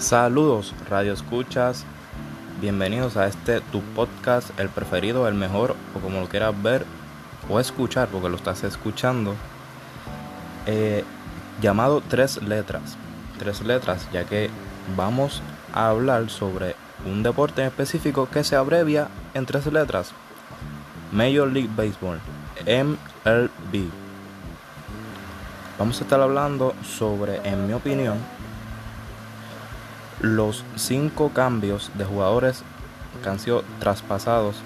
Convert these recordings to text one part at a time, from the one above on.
Saludos, Radio Escuchas. Bienvenidos a este tu podcast, el preferido, el mejor, o como lo quieras ver o escuchar, porque lo estás escuchando. eh, llamado Tres Letras. Tres Letras, ya que vamos a hablar sobre un deporte en específico que se abrevia en tres letras. Major League Baseball, MLB. Vamos a estar hablando sobre, en mi opinión, los cinco cambios de jugadores que han sido traspasados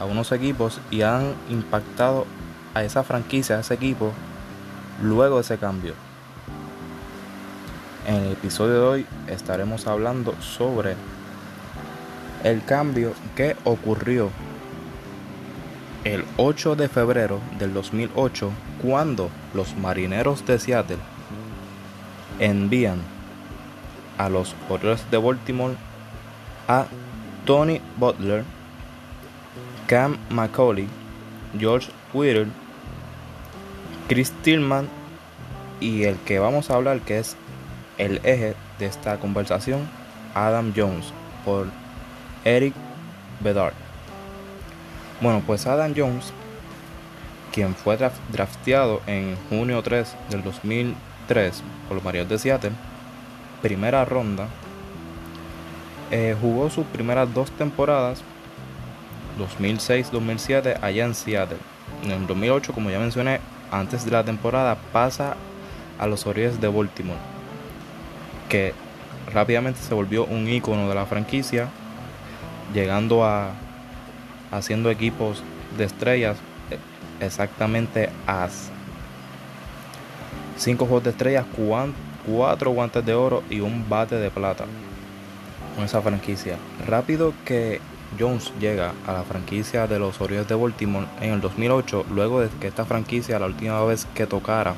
a unos equipos y han impactado a esa franquicia, a ese equipo, luego de ese cambio. En el episodio de hoy estaremos hablando sobre el cambio que ocurrió el 8 de febrero del 2008 cuando los marineros de Seattle envían a los Orioles de Baltimore a Tony Butler, Cam McCauley, George Whittle, Chris Tillman y el que vamos a hablar que es el eje de esta conversación, Adam Jones, por Eric Bedard. Bueno, pues Adam Jones, quien fue draf- drafteado en junio 3 del 2003 por los Marineros de Seattle, primera ronda, eh, jugó sus primeras dos temporadas, 2006-2007, allá en Seattle. En el 2008, como ya mencioné, antes de la temporada pasa a los Orioles de Baltimore, que rápidamente se volvió un ícono de la franquicia, llegando a haciendo equipos de estrellas eh, exactamente a 5 juegos de estrellas, 4 guantes de oro y un bate de plata con esa franquicia. Rápido que Jones llega a la franquicia de los Orioles de Baltimore en el 2008, luego de que esta franquicia la última vez que tocara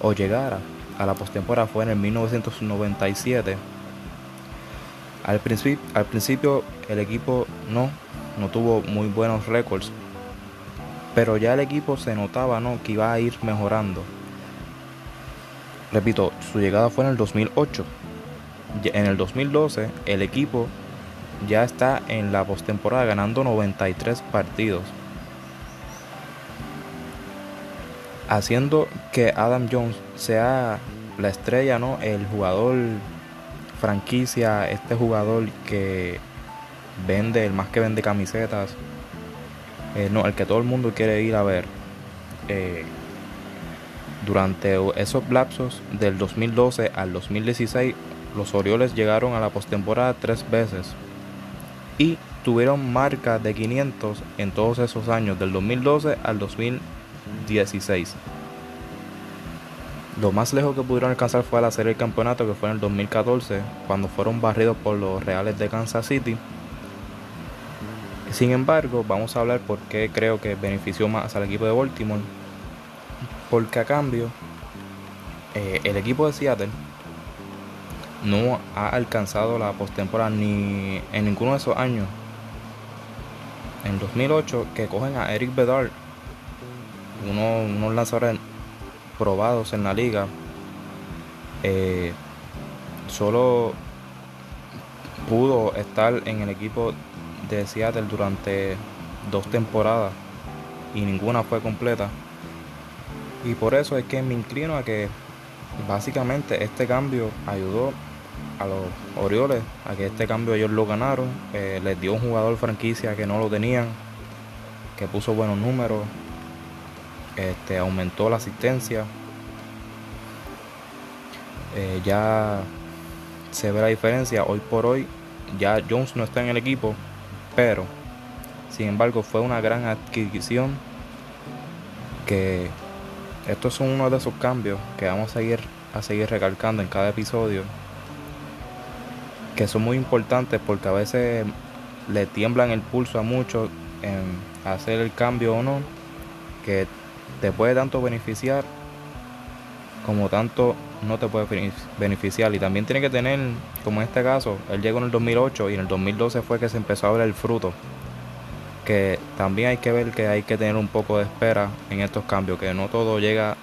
o llegara a la postemporada fue en el 1997. Al, principio, al principio el equipo no, no tuvo muy buenos récords, pero ya el equipo se notaba ¿no? que iba a ir mejorando. Repito, su llegada fue en el 2008. Ya- En el 2012 el equipo ya está en la postemporada ganando 93 partidos. Haciendo que Adam Jones sea la estrella, ¿no? El jugador franquicia, este jugador que vende, el más que vende camisetas, eh, no, el que todo el mundo quiere ir a ver. Eh, durante esos lapsos del 2012 al 2016, los Orioles llegaron a la postemporada tres veces y tuvieron marca de 500 en todos esos años, del 2012 al 2016. Lo más lejos que pudieron alcanzar fue la serie del campeonato, que fue en el 2014, cuando fueron barridos por los Reales de Kansas City. Sin embargo, vamos a hablar por qué creo que benefició más al equipo de Baltimore. Porque a cambio, eh, el equipo de Seattle no ha alcanzado la postemporada ni en ninguno de esos años. En 2008, que cogen a Eric Bedard, uno, unos lanzadores probados en la liga, eh, solo pudo estar en el equipo de Seattle durante dos temporadas y ninguna fue completa. Y por eso es que me inclino a que básicamente este cambio ayudó a los Orioles a que este cambio ellos lo ganaron. eh, les dio un jugador franquicia que no lo tenían, que puso buenos números, este, aumentó la asistencia. Eh, ya se ve la diferencia. Hoy por hoy ya Jones no está en el equipo, pero sin embargo fue una gran adquisición que estos son uno de esos cambios que vamos a seguir a seguir recalcando en cada episodio que son muy importantes porque a veces le tiemblan el pulso a muchos en hacer el cambio o no que te puede tanto beneficiar como tanto no te puede bene- beneficiar. Y también tiene que tener como en este caso él llegó en el 2008 y en el 2012 fue que se empezó a ver el fruto que también hay que ver que hay que tener un poco de espera en estos cambios, que no todo llega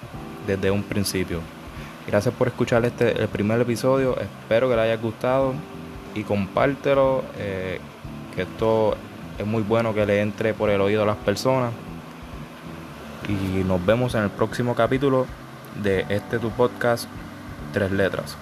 desde un principio. Gracias por escuchar este el primer episodio. Espero que le haya gustado y compártelo. Eh, que esto es muy bueno que le entre por el oído a las personas. Y nos vemos en el próximo capítulo de este tu podcast Tres Letras.